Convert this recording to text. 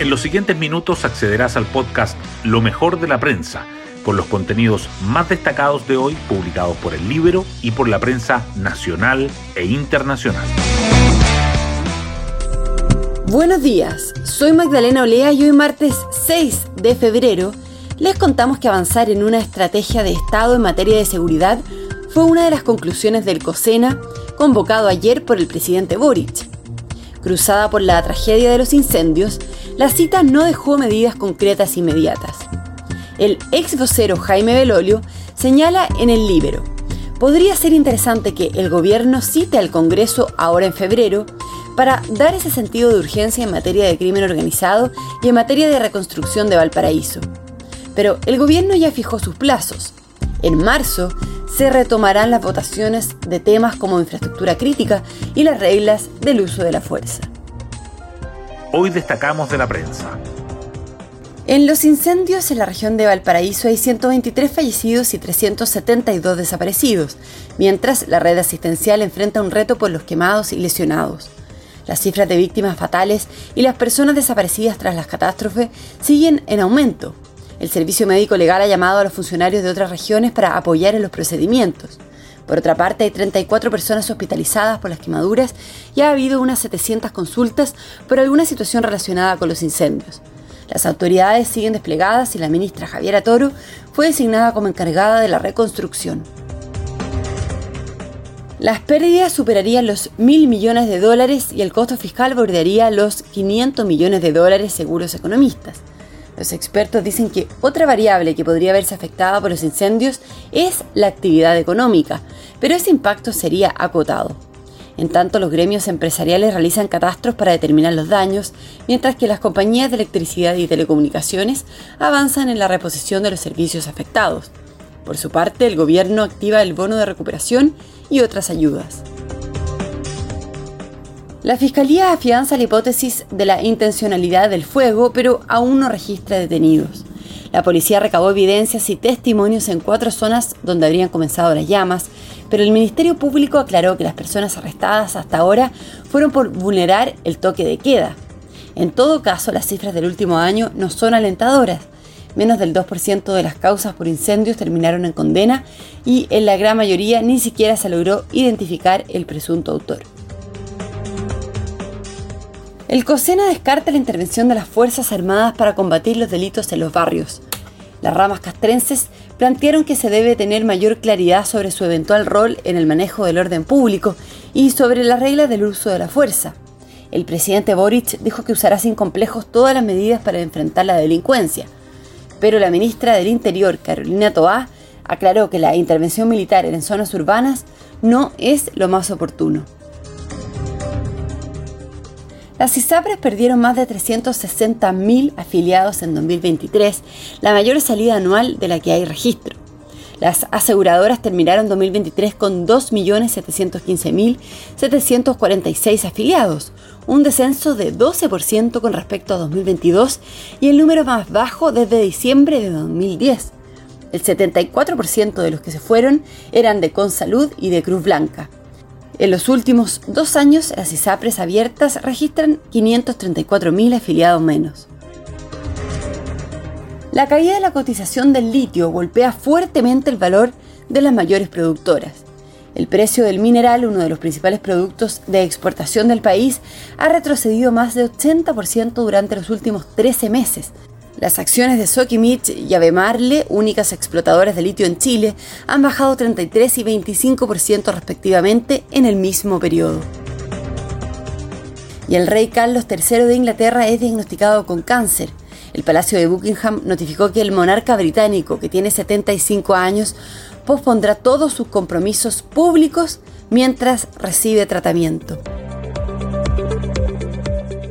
En los siguientes minutos accederás al podcast Lo mejor de la prensa, con los contenidos más destacados de hoy publicados por el libro y por la prensa nacional e internacional. Buenos días, soy Magdalena Olea y hoy martes 6 de febrero les contamos que avanzar en una estrategia de Estado en materia de seguridad fue una de las conclusiones del COSENA convocado ayer por el presidente Boric. Cruzada por la tragedia de los incendios, la cita no dejó medidas concretas inmediatas. El ex vocero Jaime Belolio señala en el Libero, podría ser interesante que el gobierno cite al Congreso ahora en febrero para dar ese sentido de urgencia en materia de crimen organizado y en materia de reconstrucción de Valparaíso. Pero el gobierno ya fijó sus plazos. En marzo se retomarán las votaciones de temas como infraestructura crítica y las reglas del uso de la fuerza. Hoy destacamos de la prensa. En los incendios en la región de Valparaíso hay 123 fallecidos y 372 desaparecidos, mientras la red asistencial enfrenta un reto por los quemados y lesionados. Las cifras de víctimas fatales y las personas desaparecidas tras las catástrofes siguen en aumento. El Servicio Médico Legal ha llamado a los funcionarios de otras regiones para apoyar en los procedimientos. Por otra parte, hay 34 personas hospitalizadas por las quemaduras y ha habido unas 700 consultas por alguna situación relacionada con los incendios. Las autoridades siguen desplegadas y la ministra Javiera Toro fue designada como encargada de la reconstrucción. Las pérdidas superarían los mil millones de dólares y el costo fiscal bordearía los 500 millones de dólares seguros economistas. Los expertos dicen que otra variable que podría verse afectada por los incendios es la actividad económica, pero ese impacto sería acotado. En tanto, los gremios empresariales realizan catastros para determinar los daños, mientras que las compañías de electricidad y telecomunicaciones avanzan en la reposición de los servicios afectados. Por su parte, el gobierno activa el bono de recuperación y otras ayudas. La Fiscalía afianza la hipótesis de la intencionalidad del fuego, pero aún no registra detenidos. La policía recabó evidencias y testimonios en cuatro zonas donde habrían comenzado las llamas, pero el Ministerio Público aclaró que las personas arrestadas hasta ahora fueron por vulnerar el toque de queda. En todo caso, las cifras del último año no son alentadoras. Menos del 2% de las causas por incendios terminaron en condena y en la gran mayoría ni siquiera se logró identificar el presunto autor. El COSENA descarta la intervención de las Fuerzas Armadas para combatir los delitos en los barrios. Las ramas castrenses plantearon que se debe tener mayor claridad sobre su eventual rol en el manejo del orden público y sobre las reglas del uso de la fuerza. El presidente Boric dijo que usará sin complejos todas las medidas para enfrentar la delincuencia, pero la ministra del Interior, Carolina Toá, aclaró que la intervención militar en zonas urbanas no es lo más oportuno. Las ISAPRES perdieron más de 360.000 afiliados en 2023, la mayor salida anual de la que hay registro. Las aseguradoras terminaron 2023 con 2.715.746 afiliados, un descenso de 12% con respecto a 2022 y el número más bajo desde diciembre de 2010. El 74% de los que se fueron eran de Consalud y de Cruz Blanca. En los últimos dos años, las ISAPRES abiertas registran 534.000 afiliados menos. La caída de la cotización del litio golpea fuertemente el valor de las mayores productoras. El precio del mineral, uno de los principales productos de exportación del país, ha retrocedido más de 80% durante los últimos 13 meses, las acciones de Sokimich y Avemarle, únicas explotadoras de litio en Chile, han bajado 33 y 25% respectivamente en el mismo periodo. Y el rey Carlos III de Inglaterra es diagnosticado con cáncer. El Palacio de Buckingham notificó que el monarca británico, que tiene 75 años, pospondrá todos sus compromisos públicos mientras recibe tratamiento.